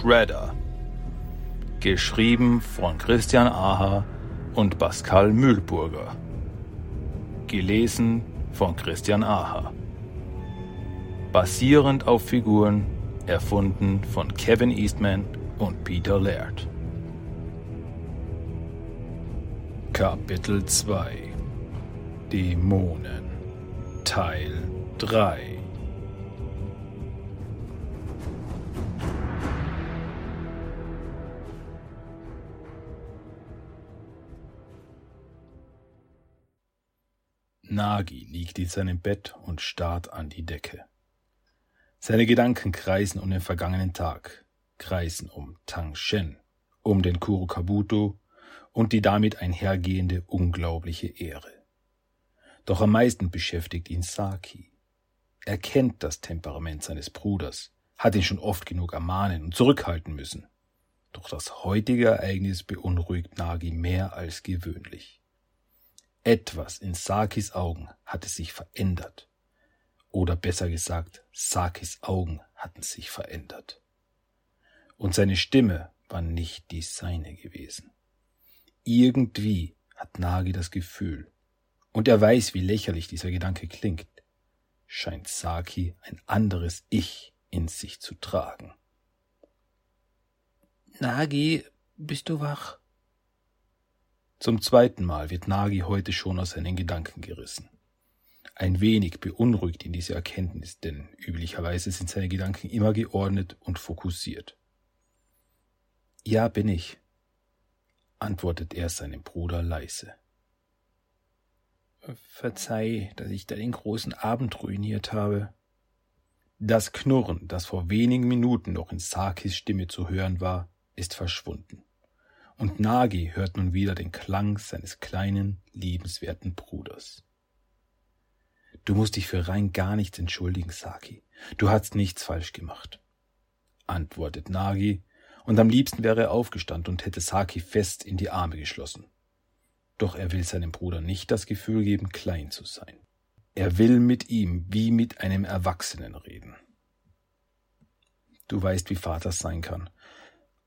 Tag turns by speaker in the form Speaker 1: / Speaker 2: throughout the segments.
Speaker 1: Shredder. Geschrieben von Christian Aha und Pascal Mühlburger. Gelesen von Christian Aha. Basierend auf Figuren erfunden von Kevin Eastman und Peter Laird. Kapitel 2 Dämonen Teil 3 Nagi liegt in seinem Bett und starrt an die Decke. Seine Gedanken kreisen um den vergangenen Tag, kreisen um Tang Shen, um den Kurokabuto und die damit einhergehende unglaubliche Ehre. Doch am meisten beschäftigt ihn Saki. Er kennt das Temperament seines Bruders, hat ihn schon oft genug ermahnen und zurückhalten müssen. Doch das heutige Ereignis beunruhigt Nagi mehr als gewöhnlich. Etwas in Sakis Augen hatte sich verändert. Oder besser gesagt, Sakis Augen hatten sich verändert. Und seine Stimme war nicht die seine gewesen. Irgendwie hat Nagi das Gefühl, und er weiß, wie lächerlich dieser Gedanke klingt, scheint Saki ein anderes Ich in sich zu tragen.
Speaker 2: Nagi, bist du wach?
Speaker 1: Zum zweiten Mal wird Nagi heute schon aus seinen Gedanken gerissen. Ein wenig beunruhigt ihn diese Erkenntnis, denn üblicherweise sind seine Gedanken immer geordnet und fokussiert. Ja, bin ich, antwortet er seinem Bruder leise.
Speaker 2: Verzeih, dass ich deinen großen Abend ruiniert habe.
Speaker 1: Das Knurren, das vor wenigen Minuten noch in Sakis Stimme zu hören war, ist verschwunden und Nagi hört nun wieder den Klang seines kleinen, liebenswerten Bruders. Du musst dich für rein gar nichts entschuldigen, Saki. Du hast nichts falsch gemacht, antwortet Nagi, und am liebsten wäre er aufgestanden und hätte Saki fest in die Arme geschlossen. Doch er will seinem Bruder nicht das Gefühl geben, klein zu sein. Er will mit ihm wie mit einem Erwachsenen reden. Du weißt, wie Vater sein kann.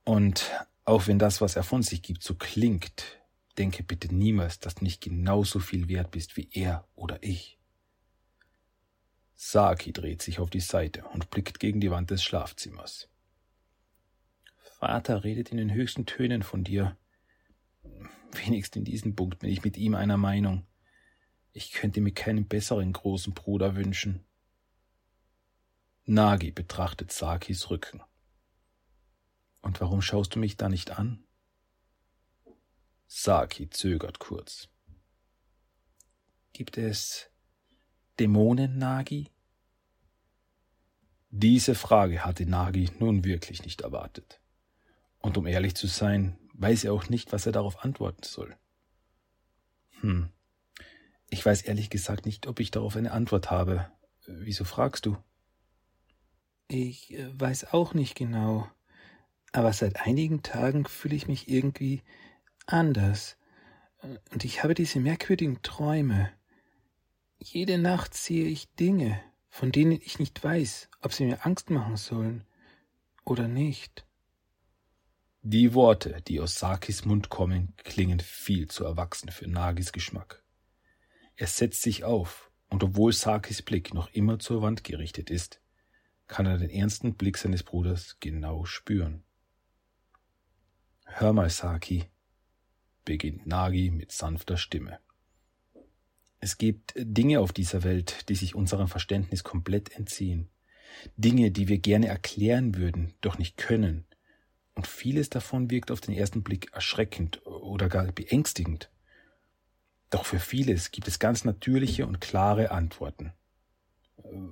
Speaker 1: Und auch wenn das, was er von sich gibt, so klingt, denke bitte niemals, dass du nicht genauso viel wert bist wie er oder ich. Saki dreht sich auf die Seite und blickt gegen die Wand des Schlafzimmers.
Speaker 2: Vater redet in den höchsten Tönen von dir. Wenigstens in diesem Punkt bin ich mit ihm einer Meinung. Ich könnte mir keinen besseren großen Bruder wünschen.
Speaker 1: Nagi betrachtet Sakis Rücken. Und warum schaust du mich da nicht an? Saki zögert kurz.
Speaker 2: Gibt es Dämonen, Nagi?
Speaker 1: Diese Frage hatte Nagi nun wirklich nicht erwartet. Und um ehrlich zu sein, weiß er auch nicht, was er darauf antworten soll. Hm. Ich weiß ehrlich gesagt nicht, ob ich darauf eine Antwort habe. Wieso fragst du?
Speaker 2: Ich äh, weiß auch nicht genau aber seit einigen Tagen fühle ich mich irgendwie anders. Und ich habe diese merkwürdigen Träume. Jede Nacht sehe ich Dinge, von denen ich nicht weiß, ob sie mir Angst machen sollen oder nicht.
Speaker 1: Die Worte, die aus Sakis Mund kommen, klingen viel zu erwachsen für Nagis Geschmack. Er setzt sich auf, und obwohl Sakis Blick noch immer zur Wand gerichtet ist, kann er den ernsten Blick seines Bruders genau spüren. Hör mal, Saki, beginnt Nagi mit sanfter Stimme. Es gibt Dinge auf dieser Welt, die sich unserem Verständnis komplett entziehen. Dinge, die wir gerne erklären würden, doch nicht können. Und vieles davon wirkt auf den ersten Blick erschreckend oder gar beängstigend. Doch für vieles gibt es ganz natürliche und klare Antworten.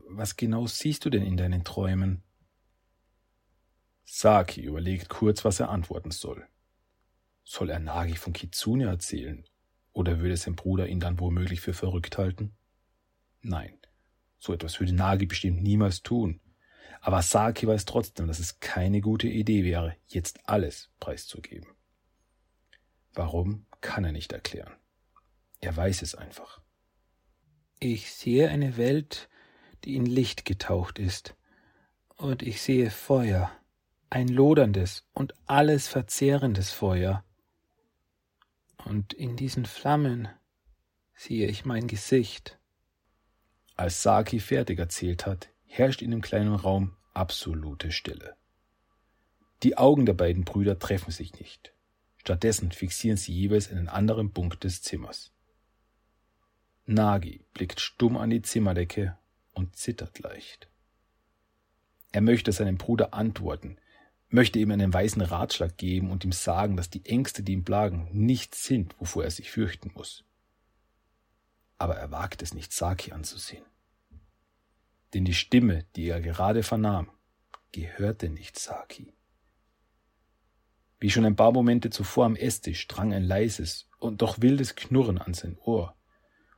Speaker 1: Was genau siehst du denn in deinen Träumen? Saki überlegt kurz, was er antworten soll. Soll er Nagi von Kitsune erzählen? Oder würde sein Bruder ihn dann womöglich für verrückt halten? Nein, so etwas würde Nagi bestimmt niemals tun. Aber Saki weiß trotzdem, dass es keine gute Idee wäre, jetzt alles preiszugeben. Warum, kann er nicht erklären. Er weiß es einfach.
Speaker 2: Ich sehe eine Welt, die in Licht getaucht ist, und ich sehe Feuer ein loderndes und alles verzehrendes Feuer. Und in diesen Flammen sehe ich mein Gesicht.
Speaker 1: Als Saki fertig erzählt hat, herrscht in dem kleinen Raum absolute Stille. Die Augen der beiden Brüder treffen sich nicht. Stattdessen fixieren sie jeweils einen anderen Punkt des Zimmers. Nagi blickt stumm an die Zimmerdecke und zittert leicht. Er möchte seinem Bruder antworten, möchte ihm einen weisen Ratschlag geben und ihm sagen, dass die Ängste, die ihn plagen, nichts sind, wovor er sich fürchten muss. Aber er wagt es nicht, Saki anzusehen. Denn die Stimme, die er gerade vernahm, gehörte nicht Saki. Wie schon ein paar Momente zuvor am Esstisch drang ein leises und doch wildes Knurren an sein Ohr,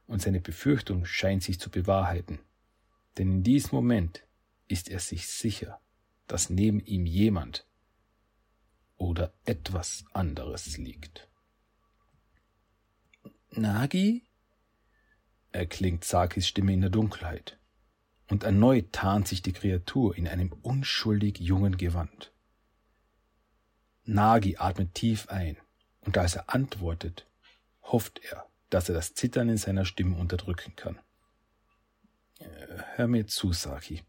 Speaker 1: und seine Befürchtung scheint sich zu bewahrheiten. Denn in diesem Moment ist er sich sicher, dass neben ihm jemand oder etwas anderes liegt.
Speaker 2: Nagi?
Speaker 1: erklingt Sakis Stimme in der Dunkelheit, und erneut tarnt sich die Kreatur in einem unschuldig jungen Gewand. Nagi atmet tief ein, und als er antwortet, hofft er, dass er das Zittern in seiner Stimme unterdrücken kann. Äh, hör mir zu, Saki.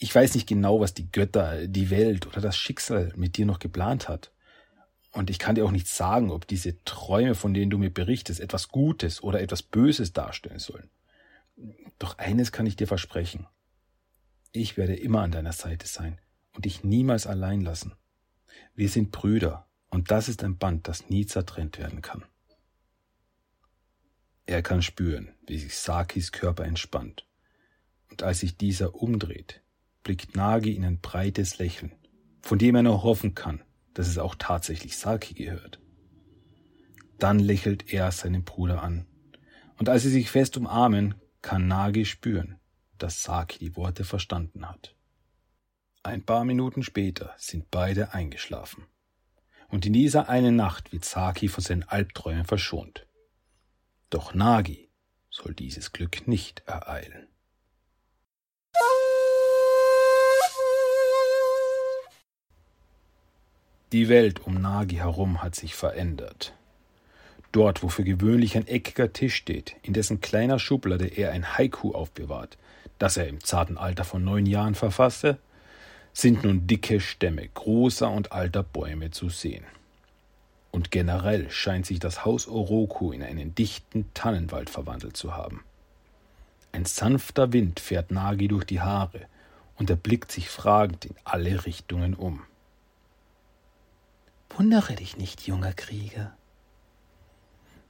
Speaker 1: Ich weiß nicht genau, was die Götter, die Welt oder das Schicksal mit dir noch geplant hat. Und ich kann dir auch nicht sagen, ob diese Träume, von denen du mir berichtest, etwas Gutes oder etwas Böses darstellen sollen. Doch eines kann ich dir versprechen. Ich werde immer an deiner Seite sein und dich niemals allein lassen. Wir sind Brüder, und das ist ein Band, das nie zertrennt werden kann. Er kann spüren, wie sich Sakis Körper entspannt. Und als sich dieser umdreht, blickt Nagi in ein breites Lächeln, von dem er nur hoffen kann, dass es auch tatsächlich Saki gehört. Dann lächelt er seinen Bruder an, und als sie sich fest umarmen, kann Nagi spüren, dass Saki die Worte verstanden hat. Ein paar Minuten später sind beide eingeschlafen. Und in dieser einen Nacht wird Saki von seinen Albträumen verschont. Doch Nagi soll dieses Glück nicht ereilen. Die Welt um Nagi herum hat sich verändert. Dort, wo für gewöhnlich ein eckiger Tisch steht, in dessen kleiner Schublade er ein Haiku aufbewahrt, das er im zarten Alter von neun Jahren verfasste, sind nun dicke Stämme großer und alter Bäume zu sehen. Und generell scheint sich das Haus Oroku in einen dichten Tannenwald verwandelt zu haben. Ein sanfter Wind fährt Nagi durch die Haare und er blickt sich fragend in alle Richtungen um.
Speaker 2: Wundere dich nicht, junger Krieger.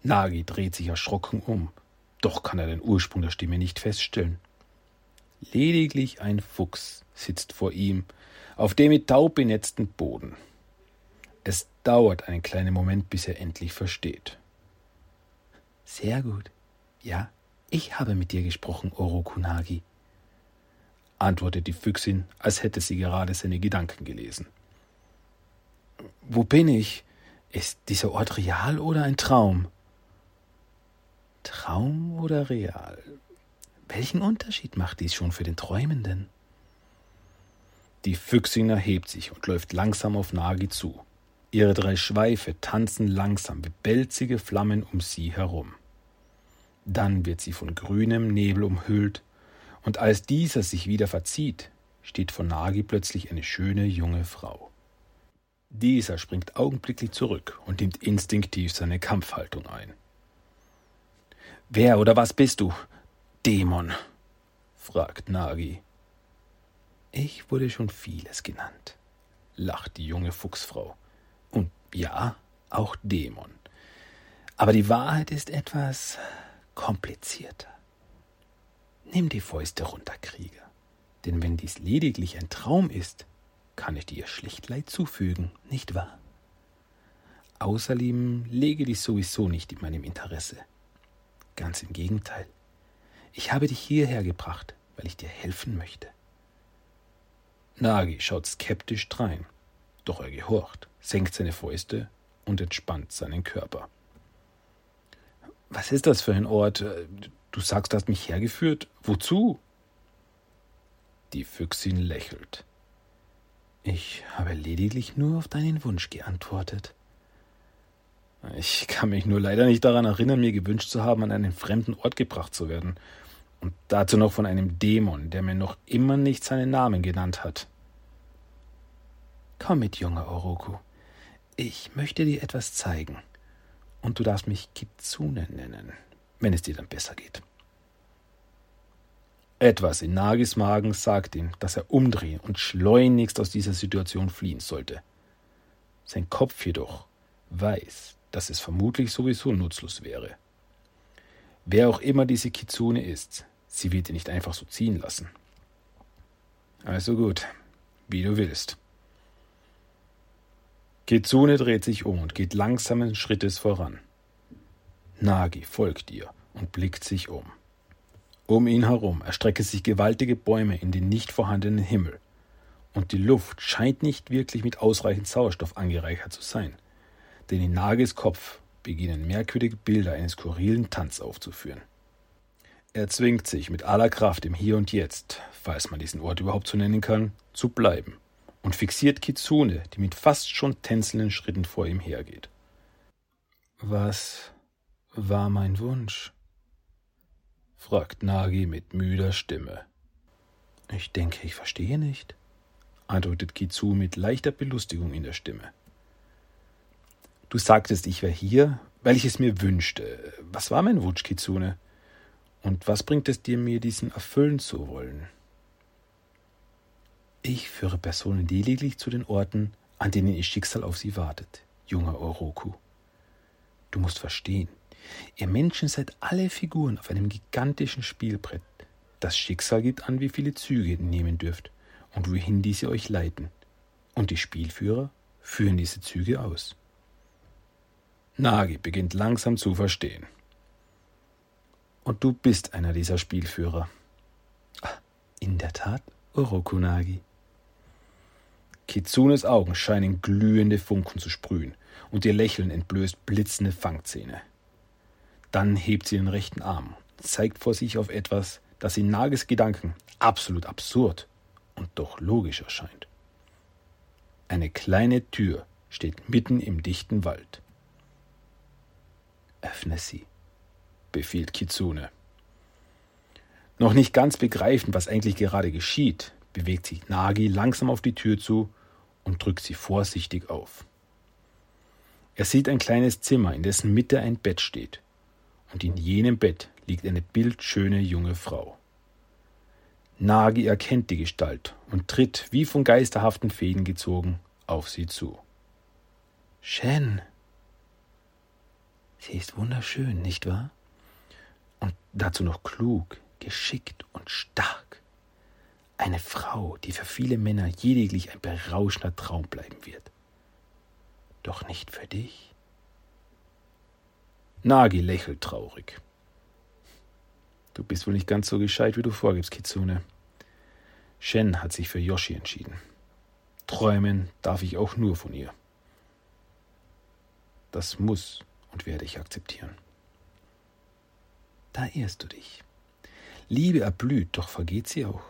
Speaker 1: Nagi dreht sich erschrocken um, doch kann er den Ursprung der Stimme nicht feststellen. Lediglich ein Fuchs sitzt vor ihm auf dem mit Taub benetzten Boden. Es dauert einen kleinen Moment, bis er endlich versteht.
Speaker 2: Sehr gut. Ja, ich habe mit dir gesprochen, Orokunagi, antwortet die Füchsin, als hätte sie gerade seine Gedanken gelesen. Wo bin ich? Ist dieser Ort real oder ein Traum? Traum oder real? Welchen Unterschied macht dies schon für den Träumenden?
Speaker 1: Die Füchsin erhebt sich und läuft langsam auf Nagi zu. Ihre drei Schweife tanzen langsam wie belzige Flammen um sie herum. Dann wird sie von grünem Nebel umhüllt, und als dieser sich wieder verzieht, steht vor Nagi plötzlich eine schöne junge Frau. Dieser springt augenblicklich zurück und nimmt instinktiv seine Kampfhaltung ein.
Speaker 2: Wer oder was bist du? Dämon? fragt Nagi. Ich wurde schon vieles genannt, lacht die junge Fuchsfrau. Und ja, auch Dämon. Aber die Wahrheit ist etwas komplizierter. Nimm die Fäuste runter, Krieger, denn wenn dies lediglich ein Traum ist, kann ich dir schlicht Leid zufügen, nicht wahr? Außerdem lege dich sowieso nicht in meinem Interesse. Ganz im Gegenteil. Ich habe dich hierher gebracht, weil ich dir helfen möchte.
Speaker 1: Nagi schaut skeptisch drein, doch er gehorcht, senkt seine Fäuste und entspannt seinen Körper.
Speaker 2: Was ist das für ein Ort? Du sagst, du hast mich hergeführt. Wozu?
Speaker 1: Die Füchsin lächelt.
Speaker 2: Ich habe lediglich nur auf deinen Wunsch geantwortet.
Speaker 1: Ich kann mich nur leider nicht daran erinnern, mir gewünscht zu haben, an einen fremden Ort gebracht zu werden. Und dazu noch von einem Dämon, der mir noch immer nicht seinen Namen genannt hat.
Speaker 2: Komm mit, junger Oroku. Ich möchte dir etwas zeigen. Und du darfst mich Kitsune nennen, wenn es dir dann besser geht.
Speaker 1: Etwas in Nagis Magen sagt ihm, dass er umdrehen und schleunigst aus dieser Situation fliehen sollte. Sein Kopf jedoch weiß, dass es vermutlich sowieso nutzlos wäre. Wer auch immer diese Kitsune ist, sie wird ihn nicht einfach so ziehen lassen. Also gut, wie du willst. Kitsune dreht sich um und geht langsamen Schrittes voran. Nagi folgt ihr und blickt sich um. Um ihn herum erstrecken sich gewaltige Bäume in den nicht vorhandenen Himmel, und die Luft scheint nicht wirklich mit ausreichend Sauerstoff angereichert zu sein denn in Nagels Kopf beginnen merkwürdige Bilder eines skurrilen Tanz aufzuführen. Er zwingt sich mit aller Kraft im Hier und Jetzt, falls man diesen Ort überhaupt so nennen kann, zu bleiben und fixiert Kitsune, die mit fast schon tänzelnden Schritten vor ihm hergeht.
Speaker 2: Was war mein Wunsch?
Speaker 1: Fragt Nagi mit müder Stimme.
Speaker 2: Ich denke, ich verstehe nicht,
Speaker 1: antwortet Kitsu mit leichter Belustigung in der Stimme. Du sagtest, ich wäre hier, weil ich es mir wünschte. Was war mein Wunsch, Kitsune? Und was bringt es dir, mir diesen erfüllen zu wollen?
Speaker 2: Ich führe Personen lediglich zu den Orten, an denen ihr Schicksal auf sie wartet, junger Oroku. Du musst verstehen, ihr Menschen seid alle Figuren auf einem gigantischen Spielbrett. Das Schicksal gibt an, wie viele Züge ihr nehmen dürft und wohin diese euch leiten. Und die Spielführer führen diese Züge aus.
Speaker 1: Nagi beginnt langsam zu verstehen. Und du bist einer dieser Spielführer.
Speaker 2: Ah, in der Tat, Oroku Nagi.
Speaker 1: Kitsunes Augen scheinen glühende Funken zu sprühen und ihr Lächeln entblößt blitzende Fangzähne. Dann hebt sie den rechten Arm, zeigt vor sich auf etwas, das in Nagis Gedanken absolut absurd und doch logisch erscheint. Eine kleine Tür steht mitten im dichten Wald.
Speaker 2: Öffne sie,
Speaker 1: befiehlt Kitsune. Noch nicht ganz begreifend, was eigentlich gerade geschieht, bewegt sich Nagi langsam auf die Tür zu und drückt sie vorsichtig auf. Er sieht ein kleines Zimmer, in dessen Mitte ein Bett steht, und in jenem Bett liegt eine bildschöne junge Frau. Nagi erkennt die Gestalt und tritt, wie von geisterhaften Fäden gezogen, auf sie zu.
Speaker 2: Shen, Sie ist wunderschön, nicht wahr? Und dazu noch klug, geschickt und stark. Eine Frau, die für viele Männer lediglich ein berauschender Traum bleiben wird. Doch nicht für dich.
Speaker 1: Nagi lächelt traurig. Du bist wohl nicht ganz so gescheit, wie du vorgibst, Kitsune. Shen hat sich für Yoshi entschieden. Träumen darf ich auch nur von ihr. Das muss und werde ich akzeptieren.
Speaker 2: Da irrst du dich. Liebe erblüht, doch vergeht sie auch.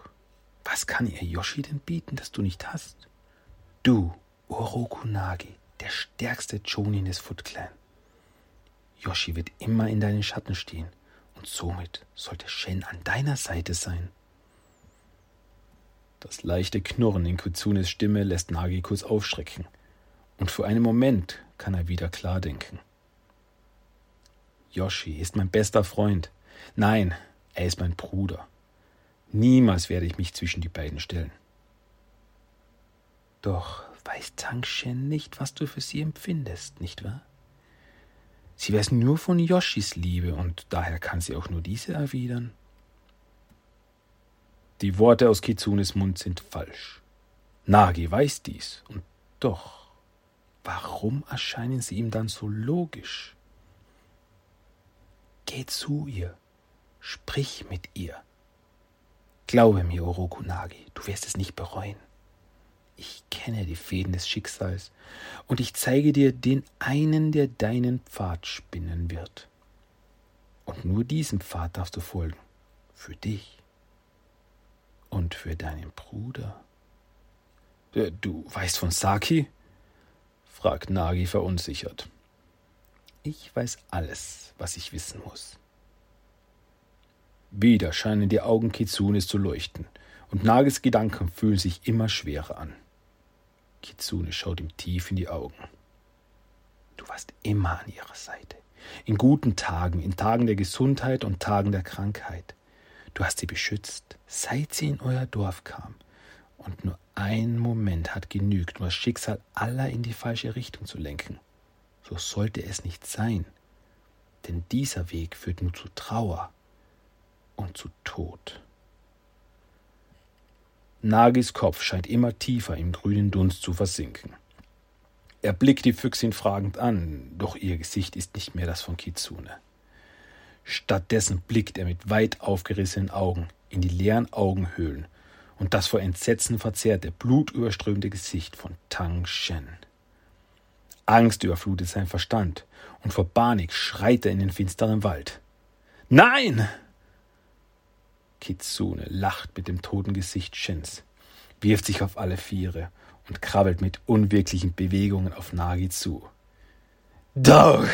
Speaker 2: Was kann ihr Yoshi denn bieten, das du nicht hast? Du, Oroku Nagi, der stärkste Chonin des Foot Clan. Yoshi wird immer in deinen Schatten stehen und somit sollte Shen an deiner Seite sein.
Speaker 1: Das leichte Knurren in Kutsunes Stimme lässt Nagi kurz aufschrecken, und für einen Moment kann er wieder klar denken. Yoshi ist mein bester Freund. Nein, er ist mein Bruder. Niemals werde ich mich zwischen die beiden stellen.
Speaker 2: Doch weiß Tang Shen nicht, was du für sie empfindest, nicht wahr? Sie weiß nur von Yoshis Liebe und daher kann sie auch nur diese erwidern.
Speaker 1: Die Worte aus Kitsunes Mund sind falsch. Nagi weiß dies, und doch, warum erscheinen sie ihm dann so logisch?
Speaker 2: Geh zu ihr, sprich mit ihr. Glaube mir, Orokunagi, du wirst es nicht bereuen. Ich kenne die Fäden des Schicksals und ich zeige dir den einen, der deinen Pfad spinnen wird. Und nur diesem Pfad darfst du folgen. Für dich und für deinen Bruder.
Speaker 1: Äh, du weißt von Saki? fragt Nagi verunsichert. Ich weiß alles, was ich wissen muss. Wieder scheinen die Augen Kitsunes zu leuchten, und Nagis Gedanken fühlen sich immer schwerer an. Kitsune schaut ihm tief in die Augen. Du warst immer an ihrer Seite. In guten Tagen, in Tagen der Gesundheit und Tagen der Krankheit. Du hast sie beschützt, seit sie in euer Dorf kam. Und nur ein Moment hat genügt, um das Schicksal aller in die falsche Richtung zu lenken. So sollte es nicht sein. Denn dieser Weg führt nur zu Trauer und zu Tod. Nagis Kopf scheint immer tiefer im grünen Dunst zu versinken. Er blickt die Füchsin fragend an, doch ihr Gesicht ist nicht mehr das von Kitsune. Stattdessen blickt er mit weit aufgerissenen Augen in die leeren Augenhöhlen und das vor Entsetzen verzerrte, blutüberströmte Gesicht von Tang Shen. Angst überflutet sein Verstand und vor Panik schreit er in den finsteren Wald. Nein! Kitsune lacht mit dem toten Gesicht Shens, wirft sich auf alle Viere und krabbelt mit unwirklichen Bewegungen auf Nagi zu. Doch,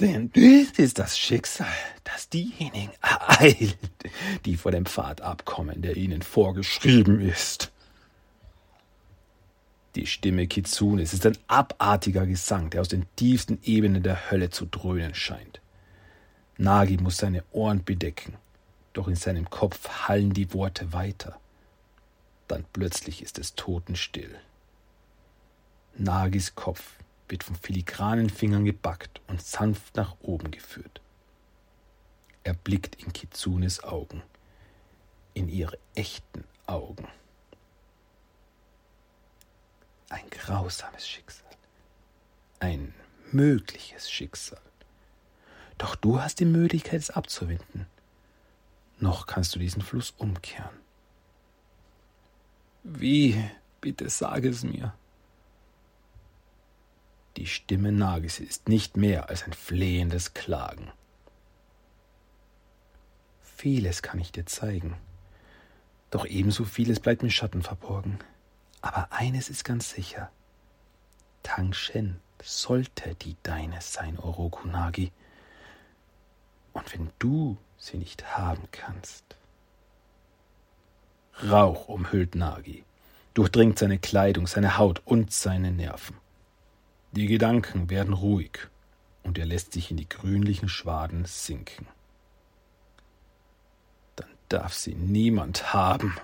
Speaker 1: denn dies ist das Schicksal, das diejenigen ereilt, die vor dem Pfad abkommen, der ihnen vorgeschrieben ist. Die Stimme Kitsunes ist ein abartiger Gesang, der aus den tiefsten Ebenen der Hölle zu dröhnen scheint. Nagi muss seine Ohren bedecken, doch in seinem Kopf hallen die Worte weiter. Dann plötzlich ist es totenstill. Nagis Kopf wird von filigranen Fingern gebackt und sanft nach oben geführt. Er blickt in Kitsunes Augen, in ihre echten Augen. Ein grausames Schicksal, ein mögliches Schicksal. Doch du hast die Möglichkeit, es abzuwenden. Noch kannst du diesen Fluss umkehren. Wie? Bitte sage es mir. Die Stimme Nagis ist nicht mehr als ein flehendes Klagen. Vieles kann ich dir zeigen, doch ebenso vieles bleibt mir Schatten verborgen. Aber eines ist ganz sicher. Tang Shen sollte die deine sein, Orokunagi. Und wenn du sie nicht haben kannst. Rauch umhüllt Nagi, durchdringt seine Kleidung, seine Haut und seine Nerven. Die Gedanken werden ruhig und er lässt sich in die grünlichen Schwaden sinken. Dann darf sie niemand haben.